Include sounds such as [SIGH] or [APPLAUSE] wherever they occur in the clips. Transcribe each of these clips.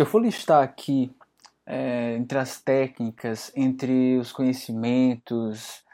Se eu for listar aqui é, entre as técnicas, entre os conhecimentos,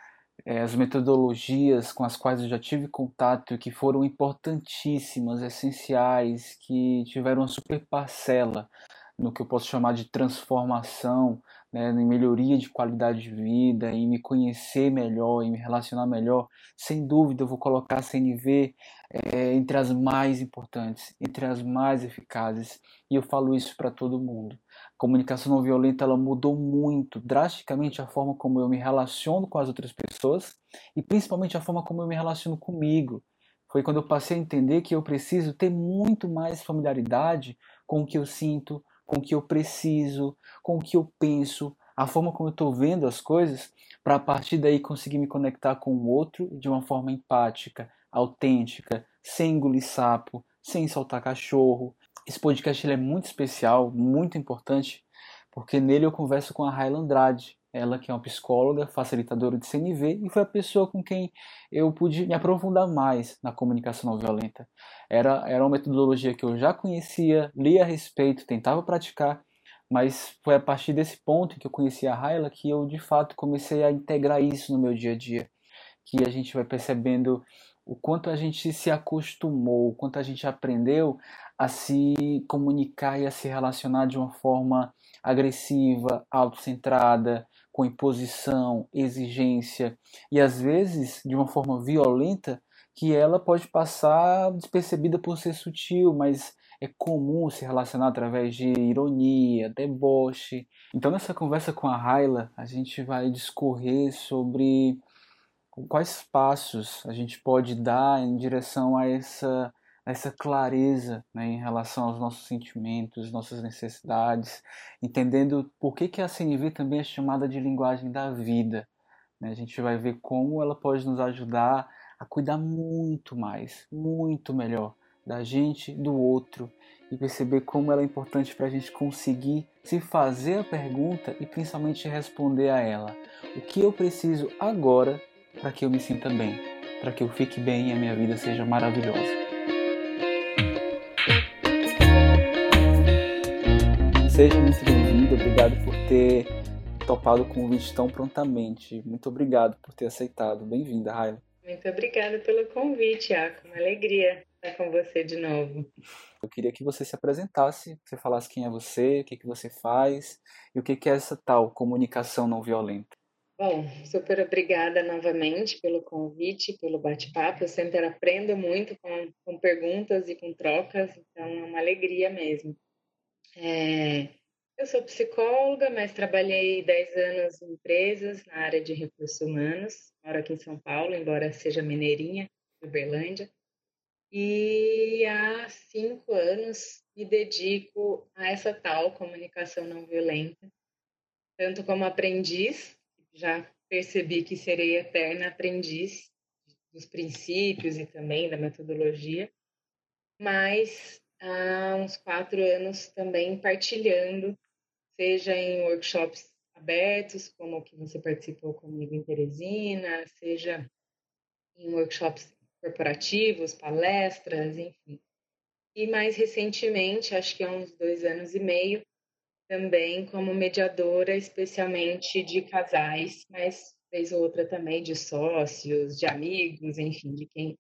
é, as metodologias com as quais eu já tive contato que foram importantíssimas, essenciais, que tiveram uma super parcela no que eu posso chamar de transformação, né, em melhoria de qualidade de vida, em me conhecer melhor, em me relacionar melhor, sem dúvida eu vou colocar a CNV é, entre as mais importantes, entre as mais eficazes, e eu falo isso para todo mundo. A comunicação não violenta ela mudou muito, drasticamente a forma como eu me relaciono com as outras pessoas e principalmente a forma como eu me relaciono comigo. Foi quando eu passei a entender que eu preciso ter muito mais familiaridade com o que eu sinto, com o que eu preciso, com o que eu penso, a forma como eu estou vendo as coisas, para a partir daí conseguir me conectar com o outro de uma forma empática, autêntica, sem engolir sapo, sem soltar cachorro. Esse podcast é muito especial, muito importante, porque nele eu converso com a Raila Andrade, ela que é uma psicóloga, facilitadora de CNV e foi a pessoa com quem eu pude me aprofundar mais na comunicação não violenta. Era, era uma metodologia que eu já conhecia, lia a respeito, tentava praticar, mas foi a partir desse ponto que eu conheci a Raila que eu de fato comecei a integrar isso no meu dia a dia, que a gente vai percebendo o quanto a gente se acostumou, o quanto a gente aprendeu a se comunicar e a se relacionar de uma forma agressiva, autocentrada, com imposição, exigência e às vezes de uma forma violenta que ela pode passar despercebida por ser sutil, mas é comum se relacionar através de ironia, deboche. Então nessa conversa com a Raila, a gente vai discorrer sobre quais passos a gente pode dar em direção a essa essa clareza né, em relação aos nossos sentimentos, nossas necessidades, entendendo por que, que a CNV também é chamada de linguagem da vida. Né? A gente vai ver como ela pode nos ajudar a cuidar muito mais, muito melhor da gente, do outro e perceber como ela é importante para a gente conseguir se fazer a pergunta e principalmente responder a ela. O que eu preciso agora para que eu me sinta bem, para que eu fique bem e a minha vida seja maravilhosa. Seja muito bem-vindo, obrigado por ter topado o convite tão prontamente. Muito obrigado por ter aceitado. Bem-vinda, Raila. Muito obrigada pelo convite, Iaco. Uma alegria estar com você de novo. Eu queria que você se apresentasse, você falasse quem é você, o que, que você faz e o que, que é essa tal comunicação não violenta. Bom, super obrigada novamente pelo convite, pelo bate-papo. Eu sempre aprendo muito com, com perguntas e com trocas, então é uma alegria mesmo. É, eu sou psicóloga, mas trabalhei 10 anos em empresas na área de recursos humanos. Moro aqui em São Paulo, embora seja mineirinha, Uberlândia. E há cinco anos me dedico a essa tal comunicação não violenta, tanto como aprendiz, já percebi que serei eterna aprendiz dos princípios e também da metodologia, mas há uns quatro anos também partilhando, seja em workshops abertos, como o que você participou comigo em Teresina, seja em workshops corporativos, palestras, enfim. E mais recentemente, acho que há uns dois anos e meio, também como mediadora, especialmente de casais, mas vez ou outra também de sócios, de amigos, enfim, de quem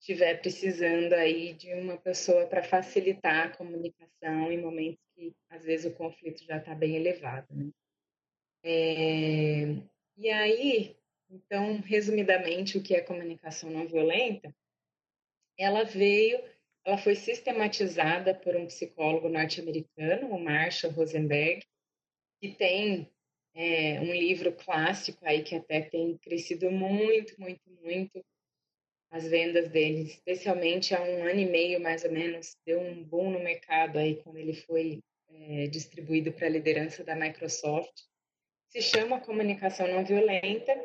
estiver precisando aí de uma pessoa para facilitar a comunicação em momentos que às vezes o conflito já está bem elevado. Né? É... E aí, então, resumidamente, o que é comunicação não violenta? Ela veio, ela foi sistematizada por um psicólogo norte-americano, o Marshall Rosenberg, que tem é, um livro clássico aí que até tem crescido muito, muito, muito as vendas dele, especialmente há um ano e meio mais ou menos, deu um boom no mercado aí quando ele foi é, distribuído para a liderança da Microsoft. Se chama Comunicação Não Violenta,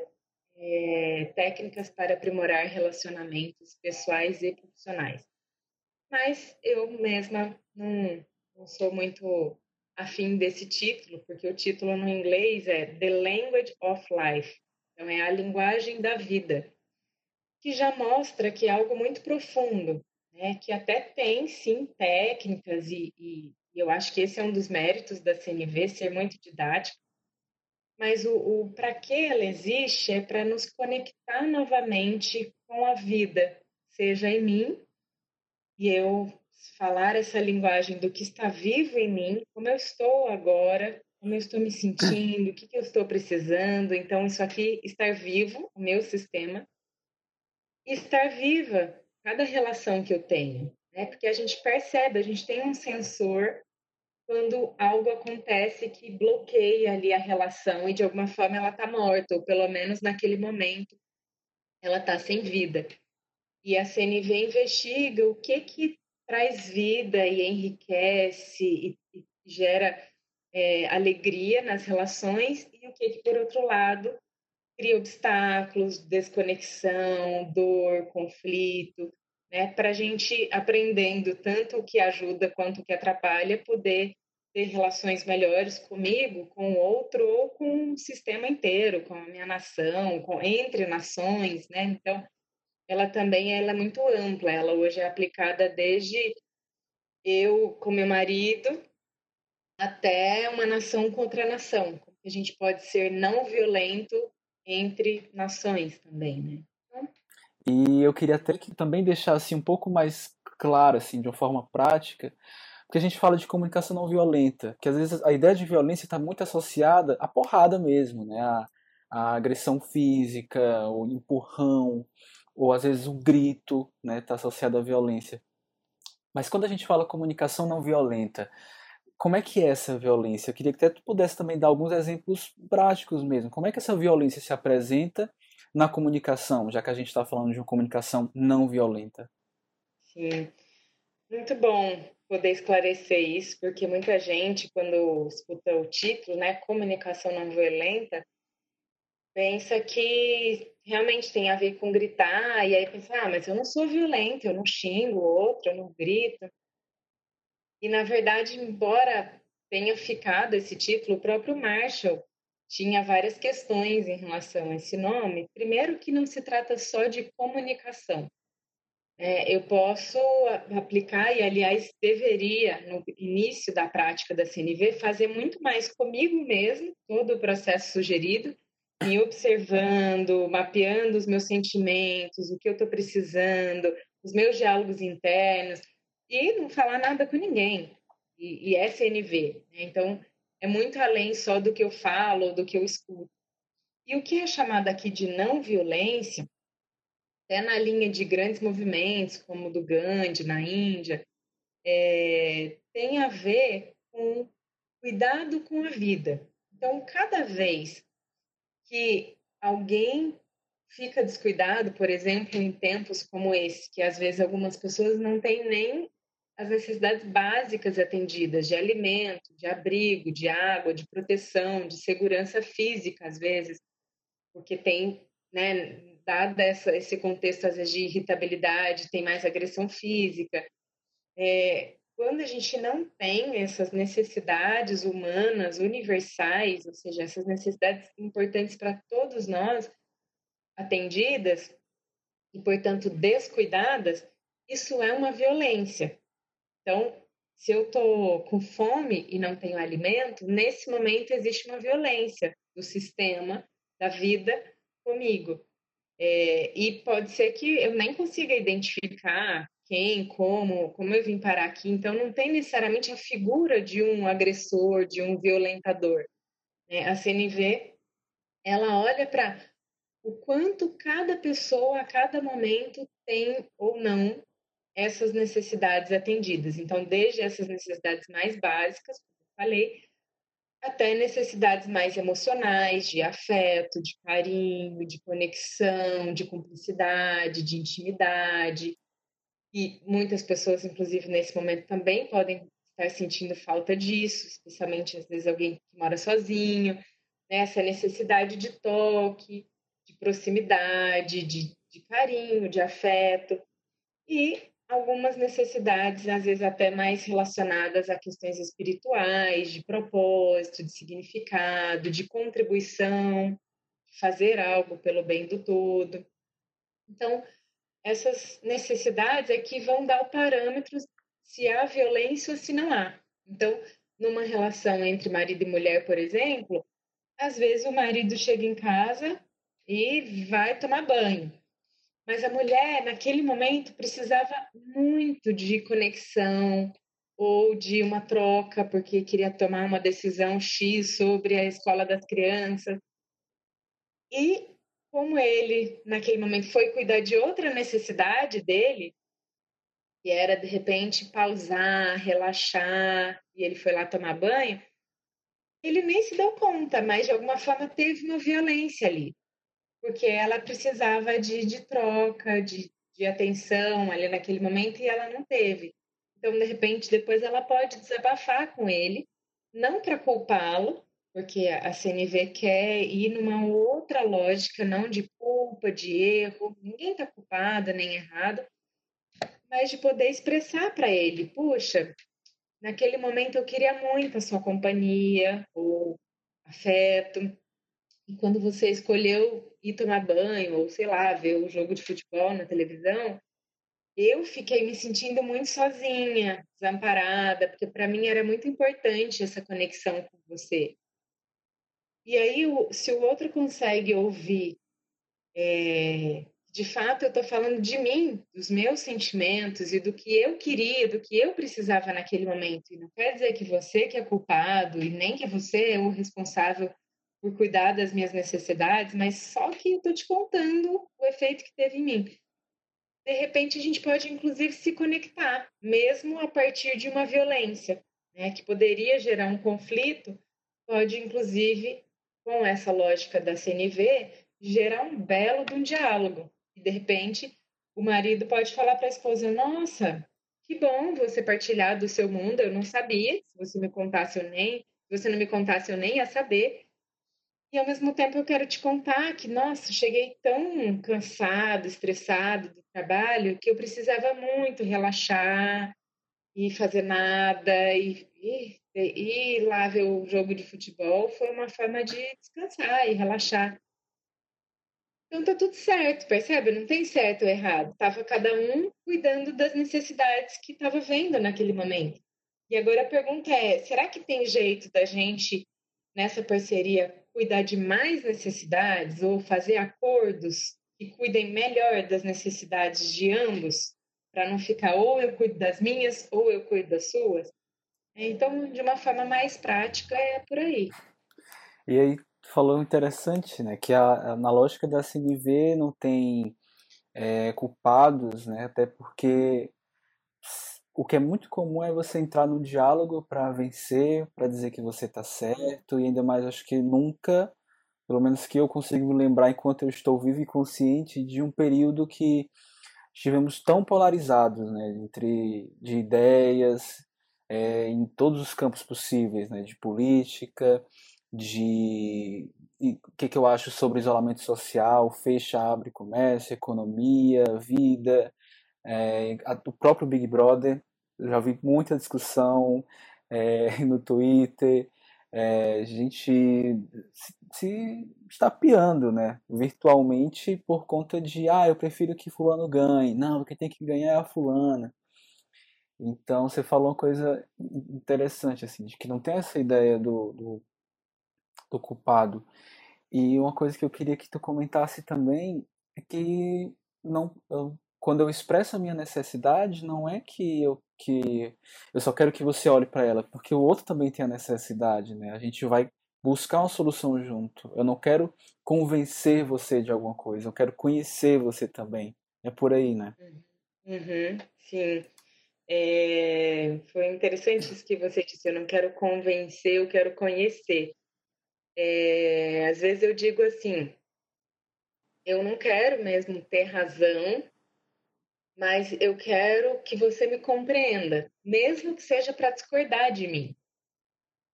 é, técnicas para aprimorar relacionamentos pessoais e profissionais. Mas eu mesma não, não sou muito afim desse título, porque o título no inglês é The Language of Life, então é a linguagem da vida que já mostra que é algo muito profundo, né? que até tem, sim, técnicas e, e, eu acho que esse é um dos méritos da CNV, ser muito didática, mas o, o para que ela existe é para nos conectar novamente com a vida, seja em mim, e eu falar essa linguagem do que está vivo em mim, como eu estou agora, como eu estou me sentindo, o que, que eu estou precisando. Então, isso aqui, estar vivo, o meu sistema, estar viva, cada relação que eu tenho. Né? Porque a gente percebe, a gente tem um sensor quando algo acontece que bloqueia ali a relação e de alguma forma ela está morta, ou pelo menos naquele momento ela está sem vida. E a CNV investiga o que que traz vida e enriquece e, e gera é, alegria nas relações e o que, que por outro lado cria obstáculos, desconexão, dor, conflito, né? Para a gente aprendendo tanto o que ajuda quanto o que atrapalha, poder ter relações melhores comigo, com o outro ou com o sistema inteiro, com a minha nação, com entre nações, né? Então, ela também ela é muito ampla. Ela hoje é aplicada desde eu com meu marido até uma nação contra nação. A gente pode ser não violento entre nações também, né? E eu queria até que também deixar assim um pouco mais claro assim, de uma forma prática, porque a gente fala de comunicação não violenta, que às vezes a ideia de violência está muito associada à porrada mesmo, né? A agressão física, o empurrão, ou às vezes o grito, né, está associado à violência. Mas quando a gente fala comunicação não violenta, como é que é essa violência? Eu queria que tu pudesse também dar alguns exemplos práticos mesmo. Como é que essa violência se apresenta na comunicação, já que a gente está falando de uma comunicação não violenta? Sim, muito bom poder esclarecer isso, porque muita gente, quando escuta o título, né, comunicação não violenta, pensa que realmente tem a ver com gritar, e aí pensa, ah, mas eu não sou violenta, eu não xingo o outro, eu não grito. E, na verdade, embora tenha ficado esse título, o próprio Marshall tinha várias questões em relação a esse nome. Primeiro, que não se trata só de comunicação. É, eu posso aplicar, e aliás, deveria, no início da prática da CNV, fazer muito mais comigo mesmo, todo o processo sugerido, me observando, mapeando os meus sentimentos, o que eu estou precisando, os meus diálogos internos, e não falar nada com ninguém. E, e SNV. Né? Então, é muito além só do que eu falo, do que eu escuto. E o que é chamado aqui de não violência, até na linha de grandes movimentos, como o do Gandhi, na Índia, é, tem a ver com cuidado com a vida. Então, cada vez que alguém fica descuidado, por exemplo, em tempos como esse, que às vezes algumas pessoas não têm nem as necessidades básicas atendidas, de alimento, de abrigo, de água, de proteção, de segurança física, às vezes, porque tem, né, dado essa, esse contexto, às vezes, de irritabilidade, tem mais agressão física. É, quando a gente não tem essas necessidades humanas universais, ou seja, essas necessidades importantes para todos nós atendidas e, portanto, descuidadas, isso é uma violência. Então, se eu estou com fome e não tenho alimento, nesse momento existe uma violência do sistema, da vida comigo. É, e pode ser que eu nem consiga identificar quem, como, como eu vim parar aqui. Então, não tem necessariamente a figura de um agressor, de um violentador. É, a CNV, ela olha para o quanto cada pessoa, a cada momento, tem ou não essas necessidades atendidas. Então, desde essas necessidades mais básicas, como eu falei, até necessidades mais emocionais, de afeto, de carinho, de conexão, de cumplicidade, de intimidade. E muitas pessoas, inclusive nesse momento, também podem estar sentindo falta disso, especialmente às vezes alguém que mora sozinho, né? essa necessidade de toque, de proximidade, de, de carinho, de afeto. E algumas necessidades, às vezes até mais relacionadas a questões espirituais, de propósito, de significado, de contribuição, fazer algo pelo bem do todo. Então, essas necessidades é que vão dar o parâmetro se há violência ou se não há. Então, numa relação entre marido e mulher, por exemplo, às vezes o marido chega em casa e vai tomar banho. Mas a mulher, naquele momento, precisava muito de conexão ou de uma troca, porque queria tomar uma decisão X sobre a escola das crianças. E como ele, naquele momento, foi cuidar de outra necessidade dele, que era, de repente, pausar, relaxar, e ele foi lá tomar banho, ele nem se deu conta, mas de alguma forma teve uma violência ali, porque ela precisava de, de troca, de, de atenção ali naquele momento e ela não teve. Então, de repente, depois ela pode desabafar com ele, não para culpá-lo, porque a CNV quer ir numa outra lógica, não de culpa, de erro, ninguém está culpada nem errado, mas de poder expressar para ele, puxa, naquele momento eu queria muito a sua companhia, ou afeto, e quando você escolheu ir tomar banho, ou sei lá, ver o jogo de futebol na televisão, eu fiquei me sentindo muito sozinha, desamparada, porque para mim era muito importante essa conexão com você. E aí, se o outro consegue ouvir, é, de fato, eu estou falando de mim, dos meus sentimentos e do que eu queria, do que eu precisava naquele momento. E não quer dizer que você que é culpado e nem que você é o responsável por cuidar das minhas necessidades, mas só que eu estou te contando o efeito que teve em mim. De repente, a gente pode, inclusive, se conectar, mesmo a partir de uma violência, né, que poderia gerar um conflito, pode, inclusive, com essa lógica da CNV, gerar um belo de um diálogo. E, de repente, o marido pode falar para a esposa: Nossa, que bom você partilhar do seu mundo, eu não sabia. Se você me contasse, eu nem. Se você não me contasse, eu nem ia saber. E ao mesmo tempo eu quero te contar que, nossa, cheguei tão cansado, estressado do trabalho que eu precisava muito relaxar e fazer nada e, e ir lá ver o jogo de futebol foi uma forma de descansar e relaxar. Então tá tudo certo, percebe? Não tem certo ou errado. Tava cada um cuidando das necessidades que estava vendo naquele momento. E agora a pergunta é: será que tem jeito da gente nessa parceria cuidar de mais necessidades ou fazer acordos que cuidem melhor das necessidades de ambos, para não ficar ou eu cuido das minhas ou eu cuido das suas? Então, de uma forma mais prática, é por aí. E aí, falou interessante, né? Que a, na lógica da CNV não tem é, culpados, né? Até porque o que é muito comum é você entrar no diálogo para vencer, para dizer que você está certo, e ainda mais acho que nunca, pelo menos que eu consigo me lembrar enquanto eu estou vivo e consciente de um período que estivemos tão polarizados, né, entre de ideias, é, em todos os campos possíveis, né, de política, de o que, que eu acho sobre isolamento social, fecha, abre comércio, economia, vida, é, a, o próprio Big Brother, já vi muita discussão é, [LAUGHS] no Twitter, é, gente se, se estapeando, né, virtualmente por conta de, ah, eu prefiro que fulano ganhe, não, quem tem que ganhar é a fulana. Então você falou uma coisa interessante, assim, de que não tem essa ideia do, do, do culpado. E uma coisa que eu queria que tu comentasse também é que não, eu, quando eu expresso a minha necessidade, não é que eu que eu só quero que você olhe para ela, porque o outro também tem a necessidade, né? A gente vai buscar uma solução junto. Eu não quero convencer você de alguma coisa, eu quero conhecer você também. É por aí, né? Uhum, sim. É, foi interessante isso que você disse. Eu não quero convencer, eu quero conhecer. É, às vezes eu digo assim: eu não quero mesmo ter razão, mas eu quero que você me compreenda, mesmo que seja para discordar de mim.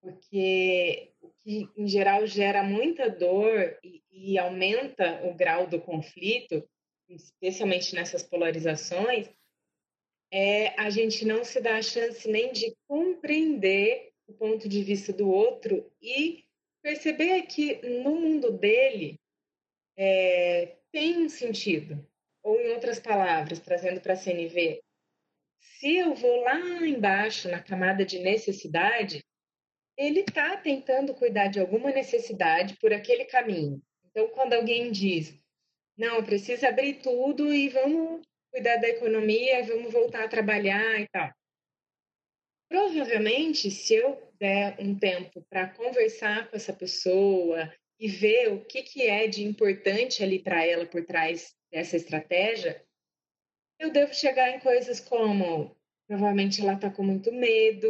Porque o que, em geral, gera muita dor e, e aumenta o grau do conflito, especialmente nessas polarizações, é a gente não se dá a chance nem de compreender o ponto de vista do outro e perceber que no mundo dele é, tem um sentido. Ou, em outras palavras, trazendo para a CNV, Se eu vou lá embaixo, na camada de necessidade, ele está tentando cuidar de alguma necessidade por aquele caminho. Então, quando alguém diz, não, precisa abrir tudo e vamos cuidar da economia, vamos voltar a trabalhar e tal. Provavelmente, se eu der um tempo para conversar com essa pessoa e ver o que, que é de importante ali para ela por trás dessa estratégia, eu devo chegar em coisas como provavelmente ela está com muito medo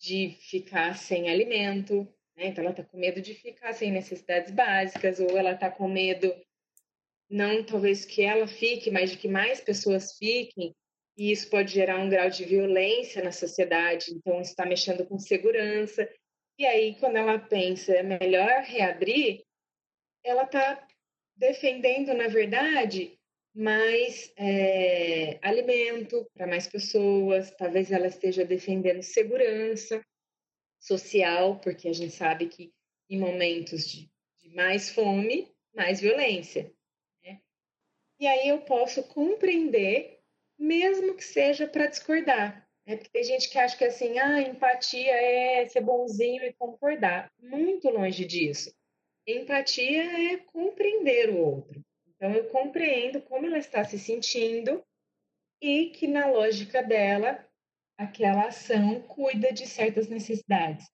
de ficar sem alimento, né? então ela está com medo de ficar sem necessidades básicas, ou ela está com medo não talvez que ela fique, mas de que mais pessoas fiquem, e isso pode gerar um grau de violência na sociedade, então está mexendo com segurança. E aí, quando ela pensa, é melhor reabrir, ela está defendendo, na verdade, mais é, alimento para mais pessoas, talvez ela esteja defendendo segurança social, porque a gente sabe que em momentos de, de mais fome, mais violência. Né? E aí eu posso compreender, mesmo que seja para discordar. Né? Porque tem gente que acha que assim, ah, empatia é ser bonzinho e concordar. Muito longe disso. Empatia é compreender o outro. Então, eu compreendo como ela está se sentindo e que, na lógica dela, aquela ação cuida de certas necessidades.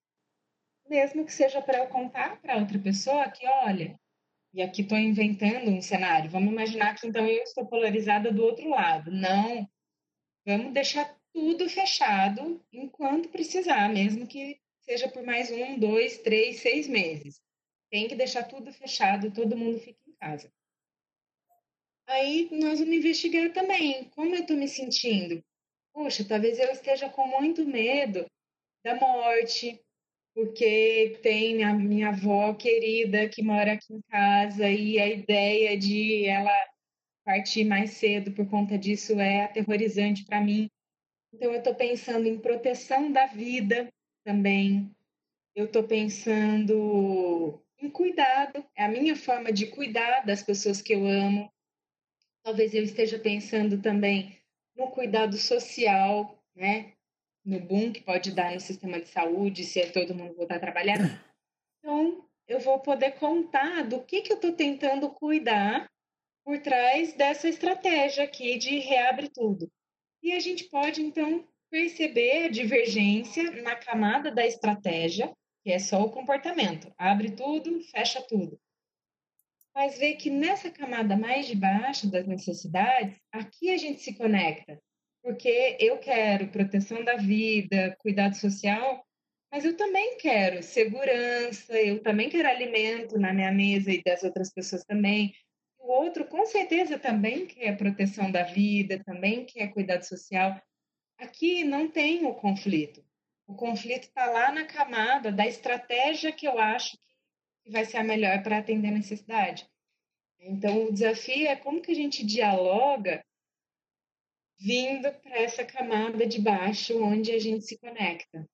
Mesmo que seja para eu contar para outra pessoa que, olha, e aqui estou inventando um cenário, vamos imaginar que então eu estou polarizada do outro lado. Não, vamos deixar tudo fechado enquanto precisar, mesmo que seja por mais um, dois, três, seis meses. Tem que deixar tudo fechado, todo mundo fica em casa. Aí nós vamos investigar também como eu estou me sentindo. Puxa, talvez eu esteja com muito medo da morte, porque tem a minha avó querida que mora aqui em casa e a ideia de ela partir mais cedo por conta disso é aterrorizante para mim. Então eu estou pensando em proteção da vida também. Eu estou pensando em cuidado, é a minha forma de cuidar das pessoas que eu amo. Talvez eu esteja pensando também no cuidado social, né? No boom que pode dar no sistema de saúde se é todo mundo voltar a trabalhar. Então, eu vou poder contar do que, que eu estou tentando cuidar por trás dessa estratégia aqui de reabre tudo. E a gente pode, então, perceber a divergência na camada da estratégia, que é só o comportamento. Abre tudo, fecha tudo mas ver que nessa camada mais de baixo das necessidades, aqui a gente se conecta, porque eu quero proteção da vida, cuidado social, mas eu também quero segurança, eu também quero alimento na minha mesa e das outras pessoas também. O outro, com certeza, também quer proteção da vida, também quer cuidado social. Aqui não tem o conflito. O conflito está lá na camada da estratégia que eu acho que vai ser a melhor para atender a necessidade. Então, o desafio é como que a gente dialoga vindo para essa camada de baixo onde a gente se conecta.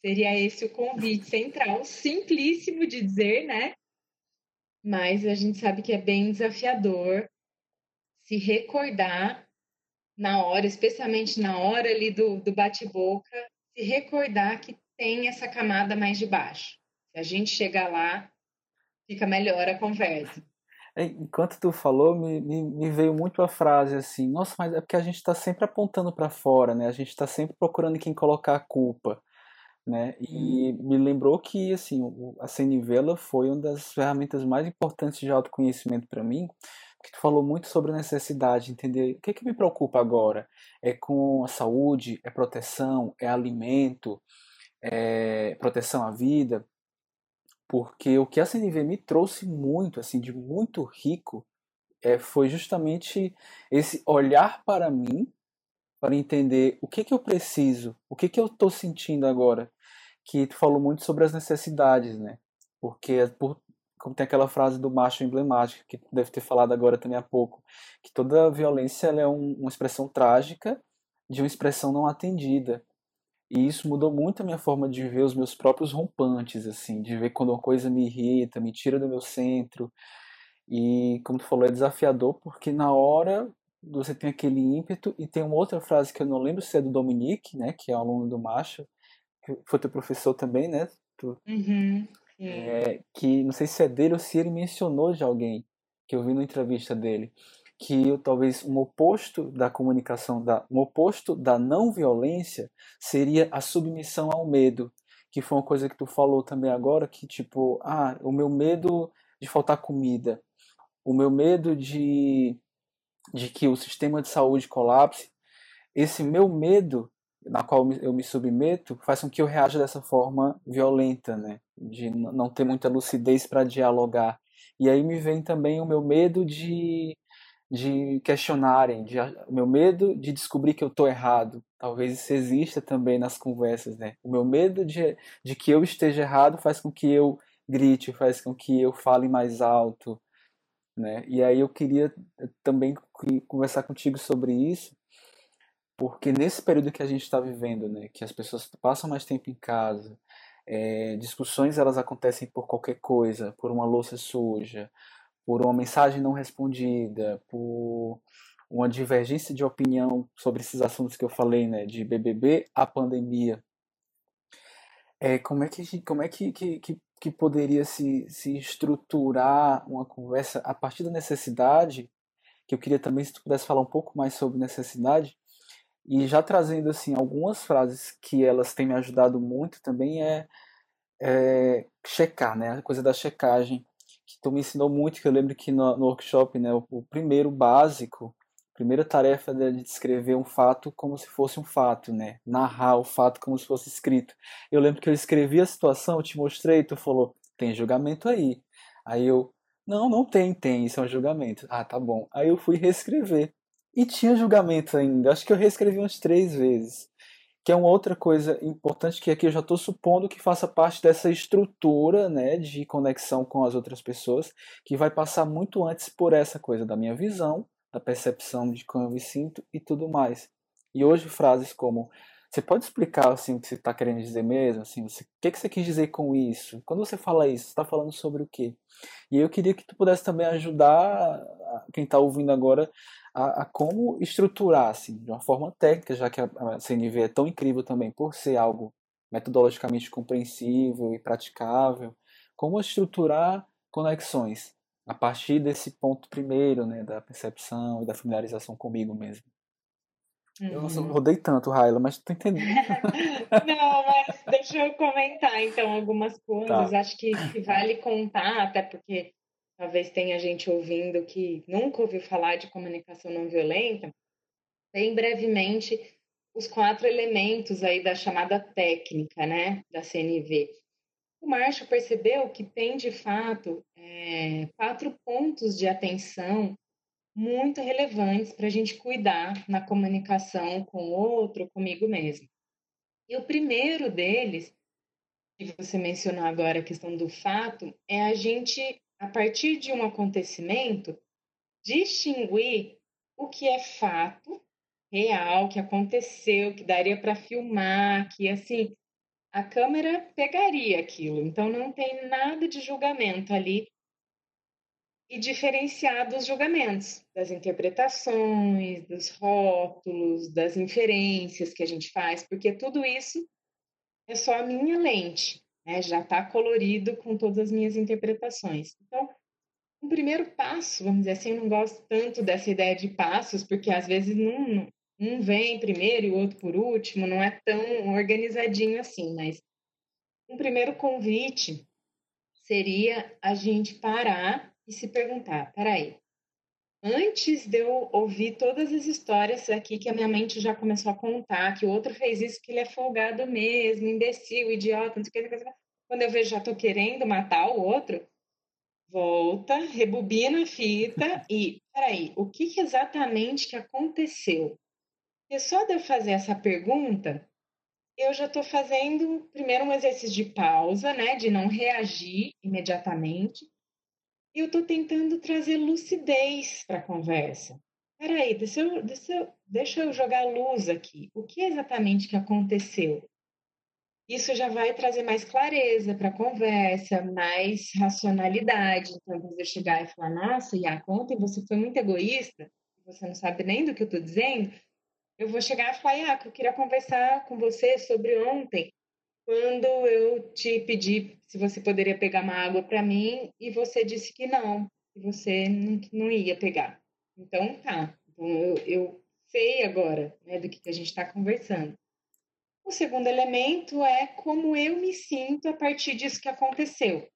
Seria esse o convite central, simplíssimo de dizer, né? Mas a gente sabe que é bem desafiador se recordar na hora, especialmente na hora ali do, do bate-boca, se recordar que tem essa camada mais de baixo. Se a gente chegar lá, fica melhor a conversa. É, enquanto tu falou, me, me, me, veio muito a frase assim: nossa, mas é porque a gente está sempre apontando para fora, né? A gente está sempre procurando quem colocar a culpa, né? E uhum. me lembrou que assim a CNV foi uma das ferramentas mais importantes de autoconhecimento para mim, porque tu falou muito sobre a necessidade, entender o que, que me preocupa agora é com a saúde, é proteção, é alimento, é proteção à vida porque o que a CNV me trouxe muito, assim, de muito rico, é, foi justamente esse olhar para mim, para entender o que, que eu preciso, o que, que eu estou sentindo agora. Que tu falou muito sobre as necessidades, né? Porque, é por, como tem aquela frase do macho emblemática, que deve ter falado agora também há pouco, que toda violência é um, uma expressão trágica de uma expressão não atendida. E isso mudou muito a minha forma de ver os meus próprios rompantes, assim, de ver quando uma coisa me irrita, me tira do meu centro. E, como tu falou, é desafiador porque na hora você tem aquele ímpeto, e tem uma outra frase que eu não lembro se é do Dominique, né, que é aluno do Marshall, que foi teu professor também, né? Tu, uhum, é, que não sei se é dele ou se ele mencionou de alguém que eu vi na entrevista dele, que talvez um oposto da comunicação, da, um oposto da não violência seria a submissão ao medo, que foi uma coisa que tu falou também agora, que tipo, ah, o meu medo de faltar comida, o meu medo de, de que o sistema de saúde colapse, esse meu medo na qual eu me submeto faz com que eu reaja dessa forma violenta, né? De não ter muita lucidez para dialogar. E aí me vem também o meu medo de de questionarem, de, o meu medo de descobrir que eu estou errado. Talvez isso exista também nas conversas, né? O meu medo de, de que eu esteja errado faz com que eu grite, faz com que eu fale mais alto, né? E aí eu queria também conversar contigo sobre isso, porque nesse período que a gente está vivendo, né, que as pessoas passam mais tempo em casa, é, discussões elas acontecem por qualquer coisa, por uma louça suja, por uma mensagem não respondida, por uma divergência de opinião sobre esses assuntos que eu falei, né, de BBB à pandemia. É, como é que como é que, que, que poderia se, se estruturar uma conversa a partir da necessidade? Que eu queria também se tu pudesse falar um pouco mais sobre necessidade e já trazendo assim algumas frases que elas têm me ajudado muito também é, é checar, né, a coisa da checagem que tu me ensinou muito, que eu lembro que no, no workshop, né, o, o, primeiro básico, a primeira tarefa é de descrever um fato como se fosse um fato, né, narrar o fato como se fosse escrito. Eu lembro que eu escrevi a situação, eu te mostrei, tu falou, tem julgamento aí. Aí eu, não, não tem, tem, isso é um julgamento. Ah, tá bom. Aí eu fui reescrever. E tinha julgamento ainda. Acho que eu reescrevi umas três vezes que é uma outra coisa importante que aqui eu já estou supondo que faça parte dessa estrutura né, de conexão com as outras pessoas, que vai passar muito antes por essa coisa da minha visão, da percepção de como eu me sinto e tudo mais. E hoje frases como você pode explicar assim o que você está querendo dizer mesmo? Assim, você, o que, que você quis dizer com isso? Quando você fala isso, você está falando sobre o quê? E eu queria que tu pudesse também ajudar quem está ouvindo agora a, a, como estruturar assim, de uma forma técnica, já que a, a CNV é tão incrível também por ser algo metodologicamente compreensível e praticável, como estruturar conexões a partir desse ponto primeiro, né, da percepção e da familiarização comigo mesmo. Uhum. Eu não rodei tanto, Raila, mas tu entendendo. [LAUGHS] não, mas deixa eu comentar então algumas coisas. Tá. Acho que, que vale contar, até porque talvez tenha gente ouvindo que nunca ouviu falar de comunicação não violenta. Bem brevemente, os quatro elementos aí da chamada técnica, né, da CNV. O Marshall percebeu que tem, de fato, é, quatro pontos de atenção muito relevantes para a gente cuidar na comunicação com o outro, comigo mesmo. E o primeiro deles, que você mencionou agora, a questão do fato, é a gente, a partir de um acontecimento, distinguir o que é fato real, que aconteceu, que daria para filmar, que assim a câmera pegaria aquilo. Então não tem nada de julgamento ali e diferenciar dos julgamentos, das interpretações, dos rótulos, das inferências que a gente faz, porque tudo isso é só a minha lente, né? já está colorido com todas as minhas interpretações. Então, o primeiro passo, vamos dizer assim, eu não gosto tanto dessa ideia de passos, porque às vezes um, um vem primeiro e o outro por último, não é tão organizadinho assim, mas um primeiro convite seria a gente parar e se perguntar: peraí, antes de eu ouvir todas as histórias aqui que a minha mente já começou a contar, que o outro fez isso, que ele é folgado mesmo, imbecil, idiota, não sei o que, quando eu vejo já estou querendo matar o outro, volta, rebobina a fita e, peraí, o que, que exatamente que aconteceu? E só de eu fazer essa pergunta, eu já estou fazendo primeiro um exercício de pausa, né, de não reagir imediatamente, eu estou tentando trazer lucidez para a conversa. Peraí, deixa eu, deixa, eu, deixa eu jogar luz aqui. O que exatamente que aconteceu? Isso já vai trazer mais clareza para a conversa, mais racionalidade. Então, você chegar e falar, nossa, Iaco, ontem você foi muito egoísta, você não sabe nem do que eu estou dizendo, eu vou chegar e falar, ah, eu queria conversar com você sobre ontem, quando eu te pedi se você poderia pegar uma água para mim e você disse que não, que você não, não ia pegar. Então, tá. Então, eu, eu sei agora né, do que, que a gente está conversando. O segundo elemento é como eu me sinto a partir disso que aconteceu.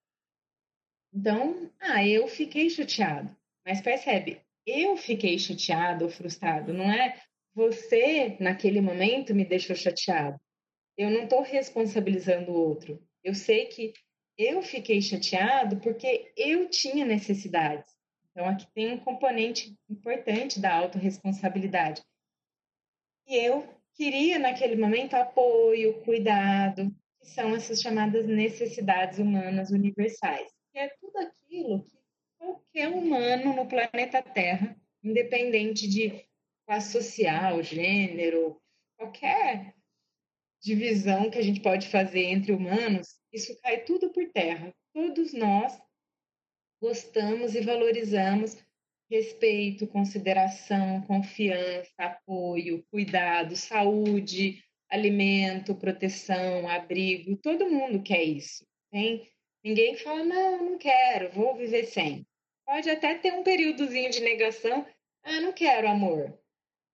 Então, ah, eu fiquei chateado. Mas percebe, eu fiquei chateado ou frustrado, não é você, naquele momento, me deixou chateado eu não estou responsabilizando o outro. Eu sei que eu fiquei chateado porque eu tinha necessidades. Então, aqui tem um componente importante da autorresponsabilidade. E eu queria, naquele momento, apoio, cuidado, que são essas chamadas necessidades humanas universais, que é tudo aquilo que qualquer humano no planeta Terra, independente de classe social, gênero, qualquer divisão que a gente pode fazer entre humanos, isso cai tudo por terra. Todos nós gostamos e valorizamos respeito, consideração, confiança, apoio, cuidado, saúde, alimento, proteção, abrigo. Todo mundo quer isso. Tem ninguém fala não, não quero, vou viver sem. Pode até ter um períodozinho de negação, ah, não quero amor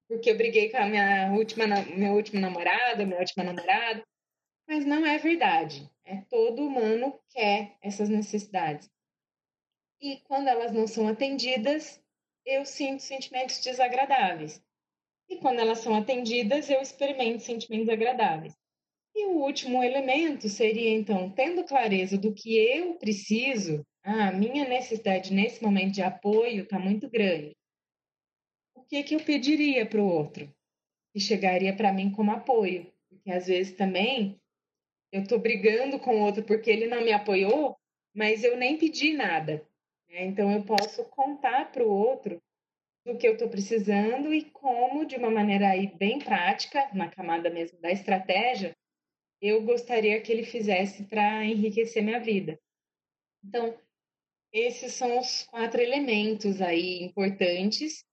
porque eu briguei com a minha última, meu último namorado, minha última namorada. Mas não é verdade. É todo humano quer essas necessidades. E quando elas não são atendidas, eu sinto sentimentos desagradáveis. E quando elas são atendidas, eu experimento sentimentos agradáveis. E o último elemento seria, então, tendo clareza do que eu preciso, ah, a minha necessidade nesse momento de apoio está muito grande que, que eu pediria para o outro? E chegaria para mim como apoio. Porque às vezes também eu estou brigando com o outro porque ele não me apoiou, mas eu nem pedi nada. Né? Então eu posso contar para o outro do que eu estou precisando e como, de uma maneira aí bem prática, na camada mesmo da estratégia, eu gostaria que ele fizesse para enriquecer minha vida. Então, esses são os quatro elementos aí importantes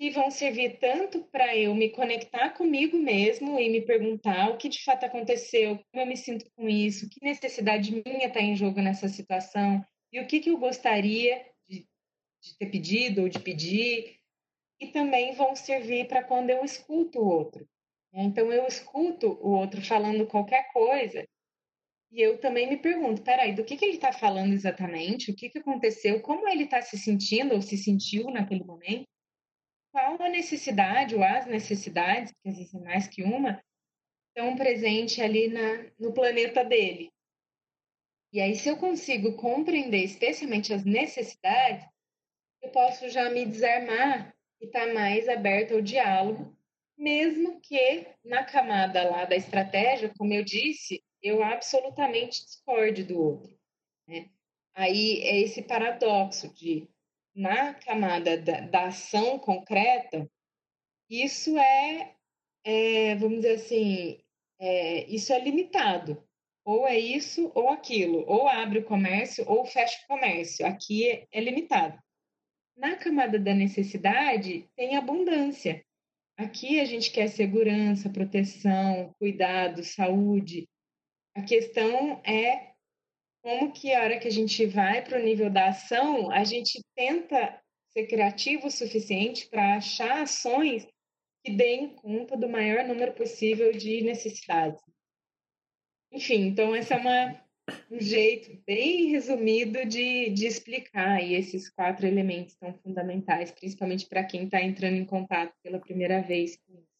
e vão servir tanto para eu me conectar comigo mesmo e me perguntar o que de fato aconteceu, como eu me sinto com isso, que necessidade minha está em jogo nessa situação e o que, que eu gostaria de, de ter pedido ou de pedir. E também vão servir para quando eu escuto o outro. Né? Então, eu escuto o outro falando qualquer coisa e eu também me pergunto, peraí, do que, que ele está falando exatamente? O que, que aconteceu? Como ele está se sentindo ou se sentiu naquele momento? Qual a necessidade ou as necessidades, porque existem mais que uma, estão presentes ali na, no planeta dele. E aí, se eu consigo compreender especialmente as necessidades, eu posso já me desarmar e estar tá mais aberto ao diálogo, mesmo que na camada lá da estratégia, como eu disse, eu absolutamente discorde do outro. Né? Aí é esse paradoxo de na camada da, da ação concreta, isso é, é, vamos dizer assim, é, isso é limitado. Ou é isso ou aquilo. Ou abre o comércio ou fecha o comércio. Aqui é, é limitado. Na camada da necessidade, tem abundância. Aqui a gente quer segurança, proteção, cuidado, saúde. A questão é como que a hora que a gente vai para o nível da ação, a gente tenta ser criativo o suficiente para achar ações que deem conta do maior número possível de necessidades. Enfim, então esse é uma, um jeito bem resumido de, de explicar esses quatro elementos tão fundamentais, principalmente para quem está entrando em contato pela primeira vez com isso.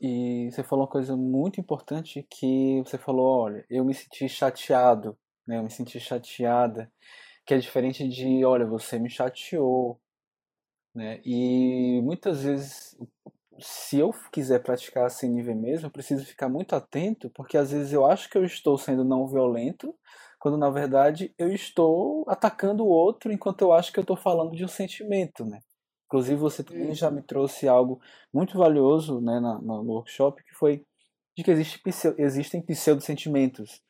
E você falou uma coisa muito importante que você falou, olha, eu me senti chateado, né? Eu me senti chateada, que é diferente de, olha, você me chateou, né? E muitas vezes, se eu quiser praticar sem nível mesmo, eu preciso ficar muito atento, porque às vezes eu acho que eu estou sendo não violento, quando na verdade eu estou atacando o outro enquanto eu acho que eu estou falando de um sentimento, né? Inclusive, você também já me trouxe algo muito valioso né, no, no workshop, que foi de que existe, existem pseudo-sentimentos.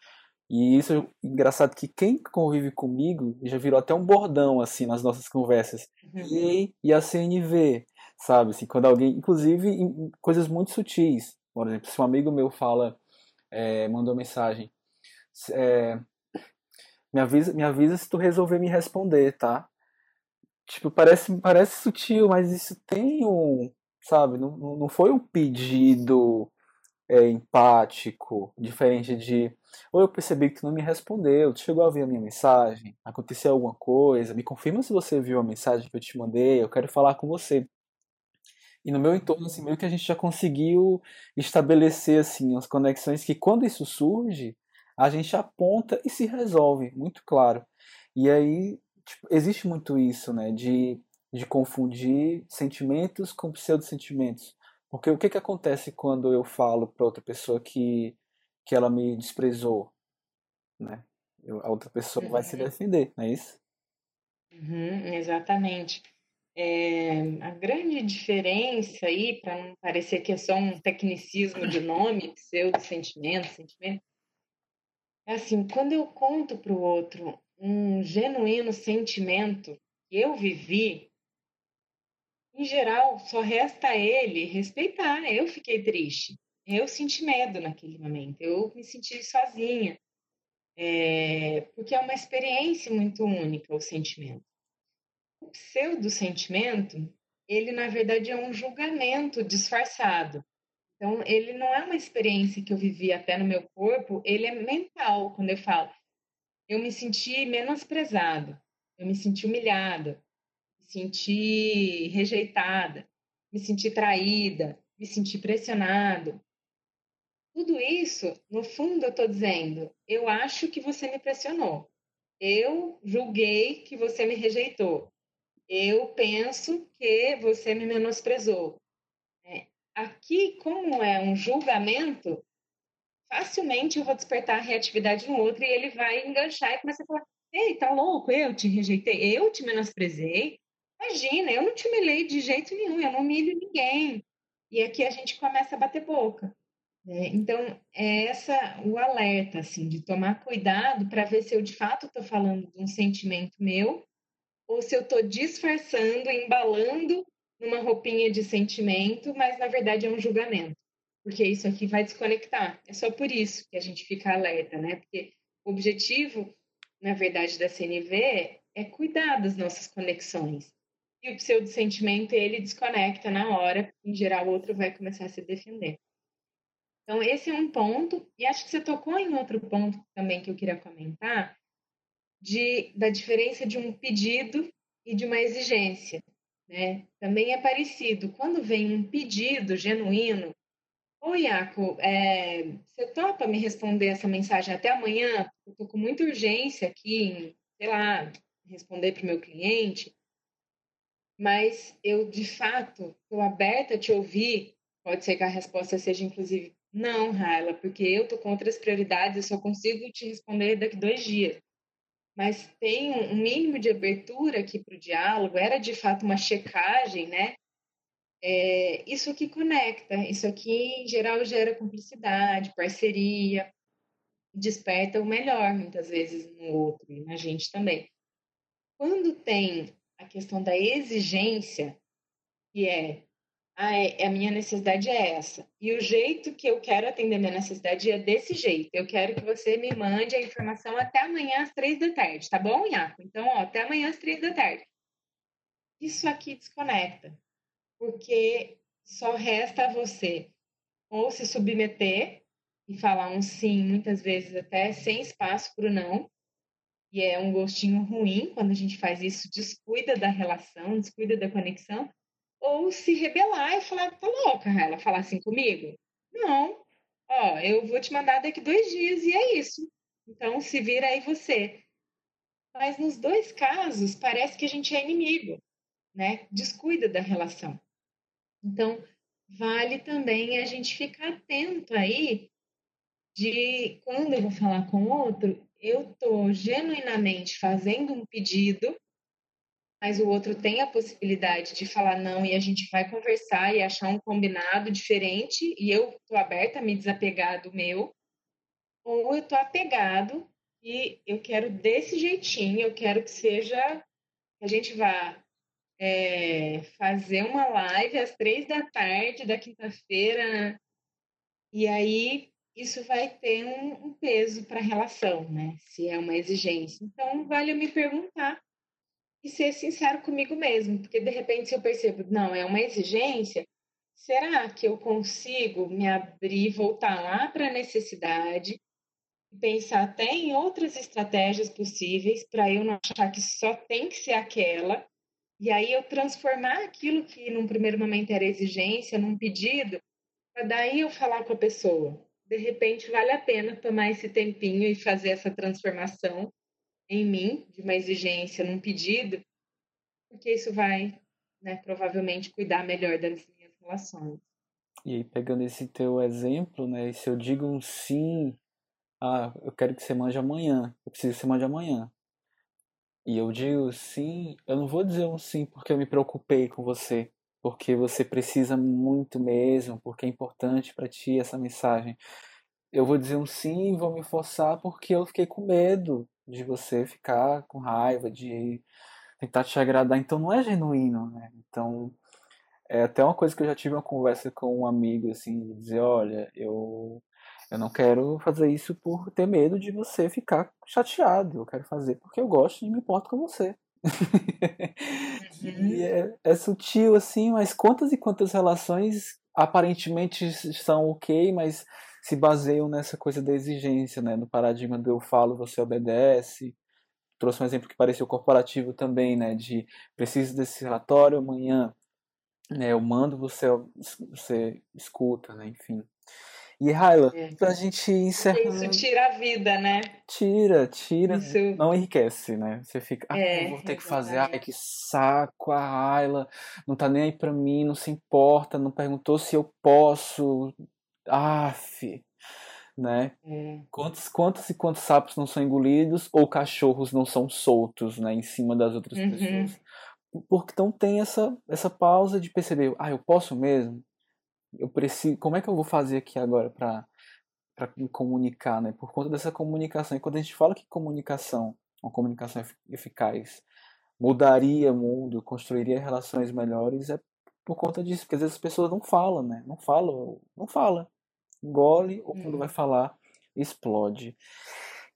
E isso é engraçado que quem convive comigo já virou até um bordão assim nas nossas conversas. Uhum. E, e a CNV, sabe? Assim, quando alguém, inclusive em coisas muito sutis. Por exemplo, se um amigo meu fala, é, mandou mensagem, é, me avisa, me avisa se tu resolver me responder, tá? Tipo, parece, parece sutil, mas isso tem um, sabe? Não, não foi um pedido é, empático, diferente de ou eu percebi que tu não me respondeu, tu chegou a ver a minha mensagem, aconteceu alguma coisa, me confirma se você viu a mensagem que eu te mandei, eu quero falar com você. E no meu entorno, assim, meio que a gente já conseguiu estabelecer, assim, as conexões que quando isso surge, a gente aponta e se resolve, muito claro. E aí, tipo, existe muito isso, né, de, de confundir sentimentos com pseudo-sentimentos. Porque o que, que acontece quando eu falo para outra pessoa que, que ela me desprezou? Né? Eu, a outra pessoa uhum. vai se uhum. defender, não é isso? Uhum, exatamente. É, a grande diferença aí, para não parecer que é só um tecnicismo de nome, pseudo sentimento, sentimento, é assim, quando eu conto para o outro um genuíno sentimento que eu vivi, em geral, só resta a ele respeitar. Eu fiquei triste, eu senti medo naquele momento, eu me senti sozinha, é, porque é uma experiência muito única o sentimento. O pseudo-sentimento, ele na verdade é um julgamento disfarçado. Então, ele não é uma experiência que eu vivi até no meu corpo, ele é mental, quando eu falo. Eu me senti menosprezado, eu me senti humilhada, me senti rejeitada, me senti traída, me senti pressionado. Tudo isso, no fundo, eu estou dizendo, eu acho que você me pressionou. Eu julguei que você me rejeitou. Eu penso que você me menosprezou. Aqui, como é um julgamento, facilmente eu vou despertar a reatividade no outro e ele vai enganchar e começar a falar: Ei, tá louco? Eu te rejeitei, eu te menosprezei. Imagina, eu não te humilhei de jeito nenhum, eu não humilho ninguém. E aqui a gente começa a bater boca. Né? Então, é essa o alerta, assim, de tomar cuidado para ver se eu de fato estou falando de um sentimento meu ou se eu estou disfarçando, embalando numa roupinha de sentimento, mas na verdade é um julgamento, porque isso aqui vai desconectar. É só por isso que a gente fica alerta, né? Porque o objetivo, na verdade, da CNV é cuidar das nossas conexões. E o pseudo sentimento, ele desconecta na hora, em geral o outro vai começar a se defender. Então, esse é um ponto, e acho que você tocou em outro ponto também que eu queria comentar, de, da diferença de um pedido e de uma exigência. Né? Também é parecido. Quando vem um pedido genuíno, Oi, Iaco, é, você topa me responder essa mensagem até amanhã? Eu estou com muita urgência aqui em, sei lá, responder para o meu cliente, mas eu, de fato, estou aberta a te ouvir. Pode ser que a resposta seja, inclusive, não, Raila, porque eu estou com outras prioridades, eu só consigo te responder daqui dois dias mas tem um mínimo de abertura aqui para o diálogo, era de fato uma checagem, né? É, isso aqui conecta, isso aqui em geral gera cumplicidade, parceria, desperta o melhor muitas vezes no outro e na gente também. Quando tem a questão da exigência, que é ah, é, a minha necessidade é essa. E o jeito que eu quero atender minha necessidade é desse jeito. Eu quero que você me mande a informação até amanhã às três da tarde, tá bom, Iaco? Então, ó, até amanhã às três da tarde. Isso aqui desconecta, porque só resta você ou se submeter e falar um sim, muitas vezes até sem espaço para o não, e é um gostinho ruim quando a gente faz isso, descuida da relação, descuida da conexão, ou se rebelar e falar, tá louca, ela falar assim comigo? Não. Ó, eu vou te mandar daqui dois dias e é isso. Então, se vira aí você. Mas nos dois casos, parece que a gente é inimigo, né? Descuida da relação. Então, vale também a gente ficar atento aí de quando eu vou falar com outro, eu estou genuinamente fazendo um pedido mas o outro tem a possibilidade de falar não e a gente vai conversar e achar um combinado diferente e eu estou aberta a me desapegar do meu, ou eu estou apegado e eu quero desse jeitinho, eu quero que seja, que a gente vá é, fazer uma live às três da tarde da quinta-feira, e aí isso vai ter um, um peso para a relação, né? Se é uma exigência. Então, vale eu me perguntar e ser sincero comigo mesmo, porque de repente se eu percebo, não, é uma exigência, será que eu consigo me abrir, voltar lá para a necessidade, pensar até em outras estratégias possíveis para eu não achar que só tem que ser aquela, e aí eu transformar aquilo que num primeiro momento era exigência, num pedido, para daí eu falar com a pessoa. De repente vale a pena tomar esse tempinho e fazer essa transformação em mim, de uma exigência num pedido, porque isso vai, né, provavelmente cuidar melhor das minhas relações. E aí, pegando esse teu exemplo, né, se eu digo um sim, ah, eu quero que você mande amanhã, eu preciso que você mande amanhã. E eu digo sim, eu não vou dizer um sim porque eu me preocupei com você, porque você precisa muito mesmo, porque é importante para ti essa mensagem. Eu vou dizer um sim e vou me forçar porque eu fiquei com medo de você ficar com raiva, de tentar te agradar. Então não é genuíno, né? Então é até uma coisa que eu já tive uma conversa com um amigo, assim, dizer, olha, eu, eu não quero fazer isso por ter medo de você ficar chateado. Eu quero fazer porque eu gosto e me importo com você. Uhum. [LAUGHS] e é, é sutil, assim, mas quantas e quantas relações aparentemente são ok, mas se baseiam nessa coisa da exigência, né? No paradigma do eu falo, você obedece. Trouxe um exemplo que pareceu corporativo também, né? De preciso desse relatório amanhã, né? Eu mando, você, você escuta, né? Enfim. E Raila, é. pra gente encerrar. Isso tira a vida, né? Tira, tira. Isso... Não enriquece, né? Você fica, ah, é, eu vou ter que fazer, ai que saco, a Raila não tá nem aí pra mim, não se importa, não perguntou se eu posso, Aff, né? É. Quantos, quantos e quantos sapos não são engolidos ou cachorros não são soltos, né, em cima das outras uhum. pessoas? Porque então tem essa essa pausa de perceber, ah, eu posso mesmo? Eu preciso, como é que eu vou fazer aqui agora para para me comunicar, né? Por conta dessa comunicação. E quando a gente fala que comunicação, uma comunicação eficaz, mudaria o mundo, construiria relações melhores, é por conta disso, porque às vezes as pessoas não falam, né? Não falam, não fala engole, ou quando vai uhum. falar, explode.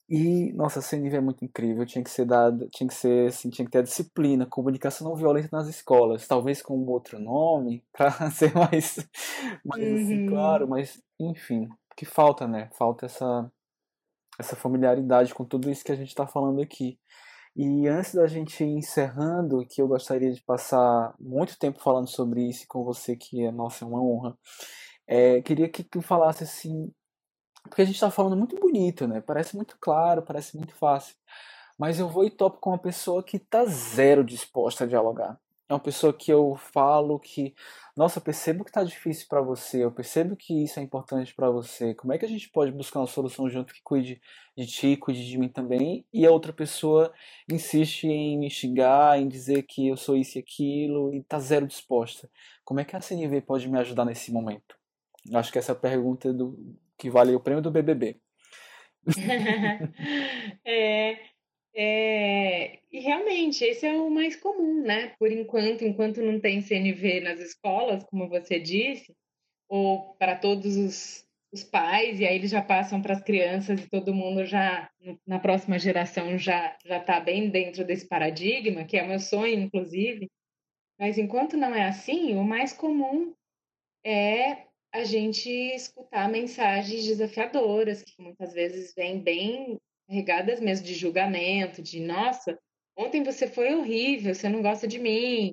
E, nossa, esse nível é muito incrível, tinha que ser dado, tinha que ser, assim, tinha que ter a disciplina, comunicação não violenta nas escolas, talvez com um outro nome, [LAUGHS] para ser mais, mais assim, uhum. assim, claro, mas, enfim, que falta, né? Falta essa, essa familiaridade com tudo isso que a gente está falando aqui. E antes da gente ir encerrando, que eu gostaria de passar muito tempo falando sobre isso com você, que é, nossa, é uma honra, é, queria que tu falasse assim, porque a gente está falando muito bonito, né? Parece muito claro, parece muito fácil. Mas eu vou e topo com uma pessoa que tá zero disposta a dialogar. É uma pessoa que eu falo que, nossa, eu percebo que tá difícil para você, eu percebo que isso é importante para você. Como é que a gente pode buscar uma solução junto que cuide de ti, cuide de mim também? E a outra pessoa insiste em me xingar, em dizer que eu sou isso e aquilo e tá zero disposta. Como é que a CNV pode me ajudar nesse momento? Acho que essa é a pergunta do, que vale o prêmio do BBB. [LAUGHS] é, é, e realmente, esse é o mais comum, né? Por enquanto, enquanto não tem CNV nas escolas, como você disse, ou para todos os, os pais, e aí eles já passam para as crianças e todo mundo já, na próxima geração, já já está bem dentro desse paradigma, que é o meu sonho, inclusive. Mas enquanto não é assim, o mais comum é a gente escutar mensagens desafiadoras, que muitas vezes vêm bem regadas mesmo de julgamento, de nossa, ontem você foi horrível, você não gosta de mim.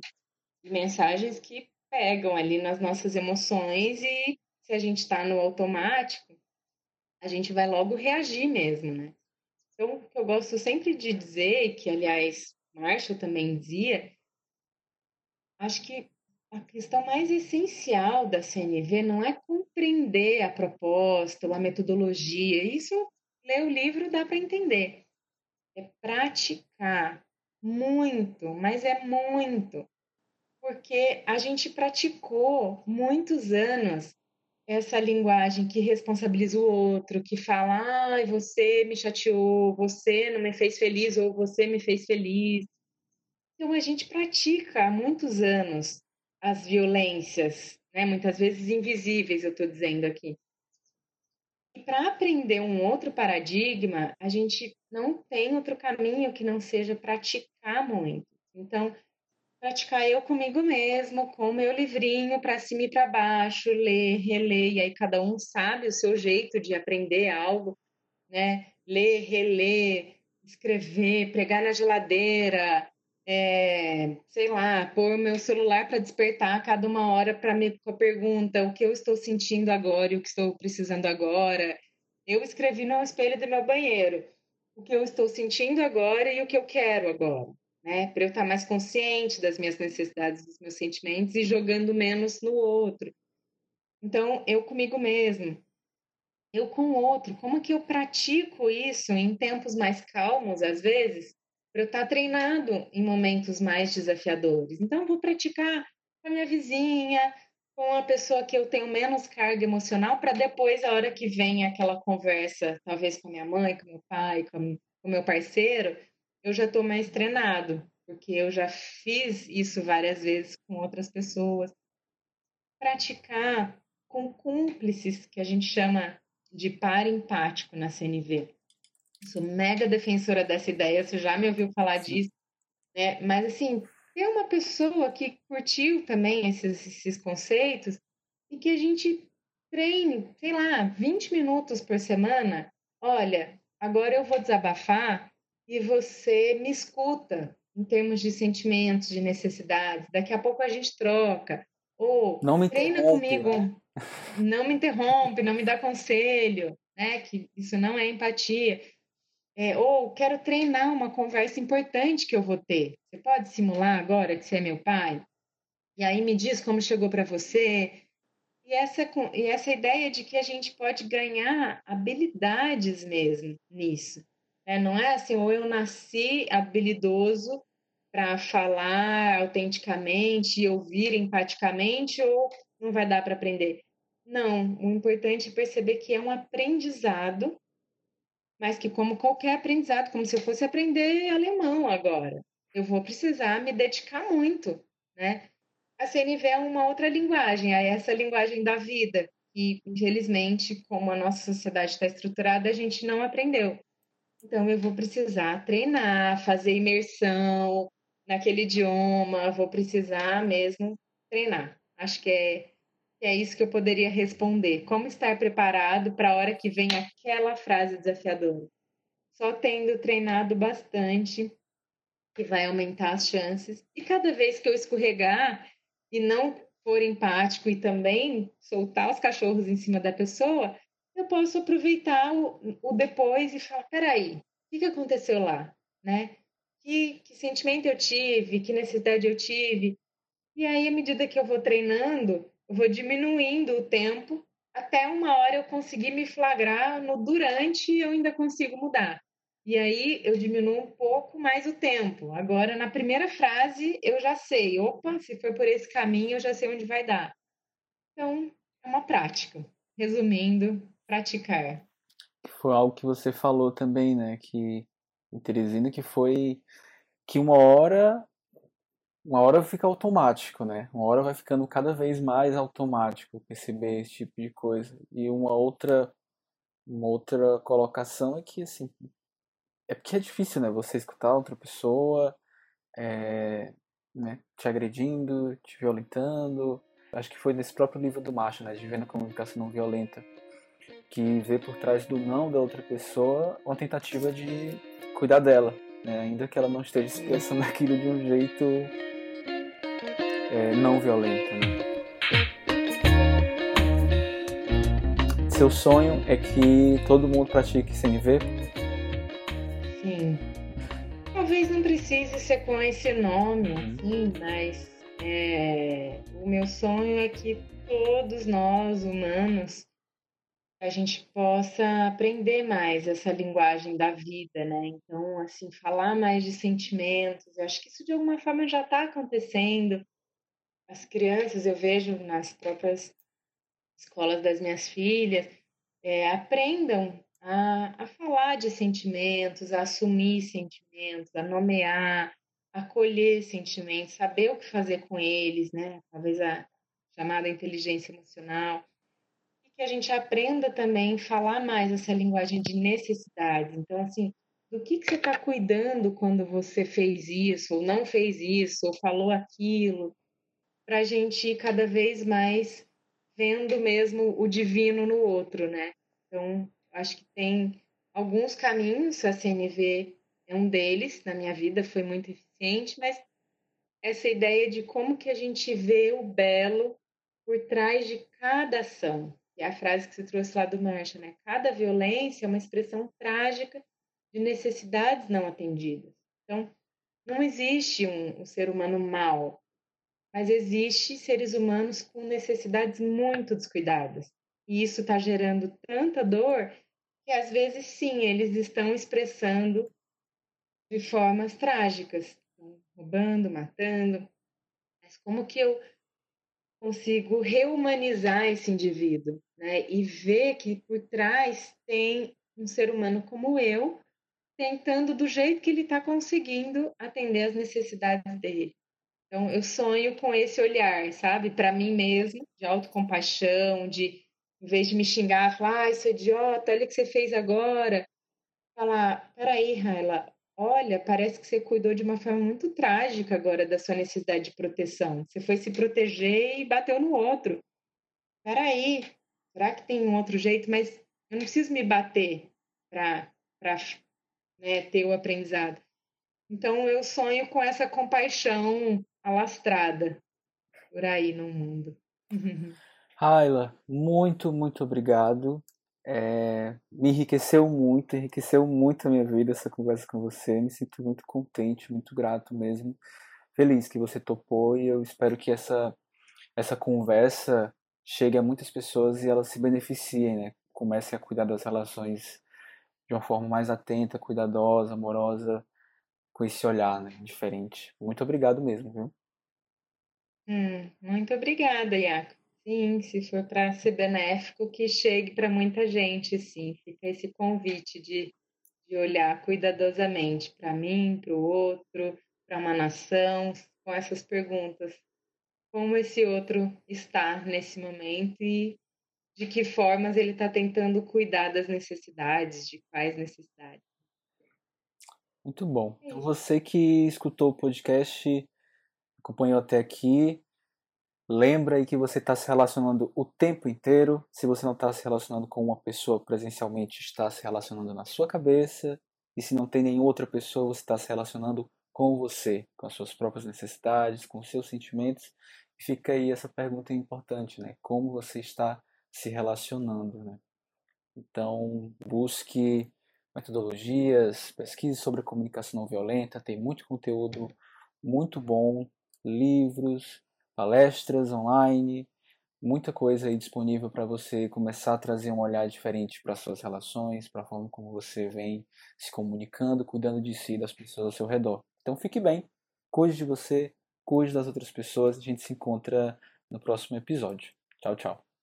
Mensagens que pegam ali nas nossas emoções e se a gente está no automático, a gente vai logo reagir mesmo, né? Então, o que eu gosto sempre de dizer, que aliás Marshall também dizia, acho que a questão mais essencial da CNV não é compreender a proposta a metodologia. Isso, ler o livro dá para entender. É praticar muito, mas é muito. Porque a gente praticou muitos anos essa linguagem que responsabiliza o outro, que fala, ah, você me chateou, você não me fez feliz ou você me fez feliz. Então a gente pratica há muitos anos as violências, né? muitas vezes invisíveis, eu estou dizendo aqui. E para aprender um outro paradigma, a gente não tem outro caminho que não seja praticar muito. Então, praticar eu comigo mesmo, com meu livrinho para cima e para baixo, ler, reler, e aí cada um sabe o seu jeito de aprender algo, né? Ler, reler, escrever, pregar na geladeira, é, sei lá, pôr o meu celular para despertar a cada uma hora para me com a pergunta o que eu estou sentindo agora e o que estou precisando agora. Eu escrevi no espelho do meu banheiro o que eu estou sentindo agora e o que eu quero agora né? Para eu estar mais consciente das minhas necessidades, dos meus sentimentos e jogando menos no outro. Então, eu comigo mesmo, eu com o outro, como que eu pratico isso em tempos mais calmos, às vezes, para eu estar treinado em momentos mais desafiadores? Então, vou praticar com a minha vizinha, com a pessoa que eu tenho menos carga emocional, para depois, a hora que vem aquela conversa, talvez com a minha mãe, com meu pai, com o meu parceiro, eu já estou mais treinado, porque eu já fiz isso várias vezes com outras pessoas. Praticar com cúmplices, que a gente chama de par empático na CNV. Sou mega defensora dessa ideia, você já me ouviu falar disso, né? Mas, assim, ter uma pessoa que curtiu também esses, esses conceitos e que a gente treine, sei lá, 20 minutos por semana. Olha, agora eu vou desabafar e você me escuta em termos de sentimentos, de necessidades. Daqui a pouco a gente troca. Ou não me treina comigo, né? não me interrompe, não me dá conselho, né? Que isso não é empatia. É, ou quero treinar uma conversa importante que eu vou ter. Você pode simular agora que você é meu pai? E aí me diz como chegou para você. E essa, e essa ideia de que a gente pode ganhar habilidades mesmo nisso. Né? Não é assim, ou eu nasci habilidoso para falar autenticamente e ouvir empaticamente, ou não vai dar para aprender. Não, o importante é perceber que é um aprendizado, mas que, como qualquer aprendizado, como se eu fosse aprender alemão agora, eu vou precisar me dedicar muito, né? A CNV é uma outra linguagem, é essa linguagem da vida, que, infelizmente, como a nossa sociedade está estruturada, a gente não aprendeu. Então, eu vou precisar treinar, fazer imersão naquele idioma, vou precisar mesmo treinar. Acho que é, é isso que eu poderia responder. Como estar preparado para a hora que vem aquela frase desafiadora? Só tendo treinado bastante, que vai aumentar as chances. E cada vez que eu escorregar e não for empático e também soltar os cachorros em cima da pessoa, eu posso aproveitar o, o depois e falar, peraí, o que, que aconteceu lá, né? Que, que sentimento eu tive, que necessidade eu tive. E aí, à medida que eu vou treinando, eu vou diminuindo o tempo até uma hora eu conseguir me flagrar no durante eu ainda consigo mudar. E aí eu diminuo um pouco mais o tempo. Agora, na primeira frase, eu já sei, opa, se for por esse caminho, eu já sei onde vai dar. Então, é uma prática. Resumindo, praticar. Foi algo que você falou também, né? Que Teresina que foi que uma hora uma hora fica automático, né? Uma hora vai ficando cada vez mais automático perceber esse tipo de coisa. E uma outra uma outra colocação é que assim é porque é difícil, né? Você escutar outra pessoa é, né, te agredindo, te violentando. Acho que foi nesse próprio livro do Macho, né? De Vendo a Comunicação Não Violenta que vê por trás do não da outra pessoa uma tentativa de cuidar dela, né? ainda que ela não esteja expressando [LAUGHS] aquilo de um jeito é, não violento. Né? Seu sonho é que todo mundo pratique CNV? Sim. Talvez não precise ser com esse nome, uhum. assim, mas é, o meu sonho é que todos nós, humanos, a gente possa aprender mais essa linguagem da vida, né? Então, assim, falar mais de sentimentos, eu acho que isso de alguma forma já está acontecendo. As crianças, eu vejo nas próprias escolas das minhas filhas, é, aprendam a, a falar de sentimentos, a assumir sentimentos, a nomear, acolher sentimentos, saber o que fazer com eles, né? Talvez a chamada inteligência emocional. E que a gente aprenda também a falar mais essa linguagem de necessidades. Então, assim, do que, que você está cuidando quando você fez isso, ou não fez isso, ou falou aquilo, para a gente ir cada vez mais vendo mesmo o divino no outro, né? Então, acho que tem alguns caminhos, a CNV é um deles, na minha vida foi muito eficiente, mas essa ideia de como que a gente vê o belo por trás de cada ação, que é a frase que você trouxe lá do Marshall, né? Cada violência é uma expressão trágica de necessidades não atendidas. Então, não existe um, um ser humano mau, mas existe seres humanos com necessidades muito descuidadas. E isso está gerando tanta dor que às vezes sim, eles estão expressando de formas trágicas, roubando, matando. Mas como que eu consigo reumanizar esse indivíduo, né? E ver que por trás tem um ser humano como eu, tentando do jeito que ele está conseguindo atender as necessidades dele. Então, eu sonho com esse olhar, sabe, para mim mesmo, de autocompaixão, de, em vez de me xingar, falar, ah, isso é idiota, olha o que você fez agora, falar, peraí, Raila, olha, parece que você cuidou de uma forma muito trágica agora da sua necessidade de proteção. Você foi se proteger e bateu no outro. Peraí, será que tem um outro jeito? Mas eu não preciso me bater para né, ter o aprendizado. Então eu sonho com essa compaixão alastrada por aí no mundo. [LAUGHS] Ayla, muito, muito obrigado. É, me enriqueceu muito, enriqueceu muito a minha vida essa conversa com você. Me sinto muito contente, muito grato mesmo. Feliz que você topou e eu espero que essa, essa conversa chegue a muitas pessoas e elas se beneficiem, né? Comecem a cuidar das relações de uma forma mais atenta, cuidadosa, amorosa, com esse olhar né, diferente. Muito obrigado mesmo, viu? Hum, muito obrigada, Iaco. Sim, se for para ser benéfico, que chegue para muita gente, sim. Fica esse convite de, de olhar cuidadosamente para mim, para o outro, para uma nação, com essas perguntas. Como esse outro está nesse momento e de que formas ele está tentando cuidar das necessidades, de quais necessidades. Muito bom. Então, você que escutou o podcast, acompanhou até aqui, lembra aí que você está se relacionando o tempo inteiro. Se você não está se relacionando com uma pessoa presencialmente, está se relacionando na sua cabeça. E se não tem nenhuma outra pessoa, você está se relacionando com você, com as suas próprias necessidades, com os seus sentimentos. E fica aí essa pergunta importante, né? Como você está se relacionando. Né? Então, busque metodologias, pesquise sobre comunicação não violenta, tem muito conteúdo muito bom, livros, palestras online, muita coisa aí disponível para você começar a trazer um olhar diferente para suas relações, para a forma como você vem se comunicando, cuidando de si e das pessoas ao seu redor. Então fique bem, cuide de você, cuide das outras pessoas, a gente se encontra no próximo episódio. Tchau, tchau.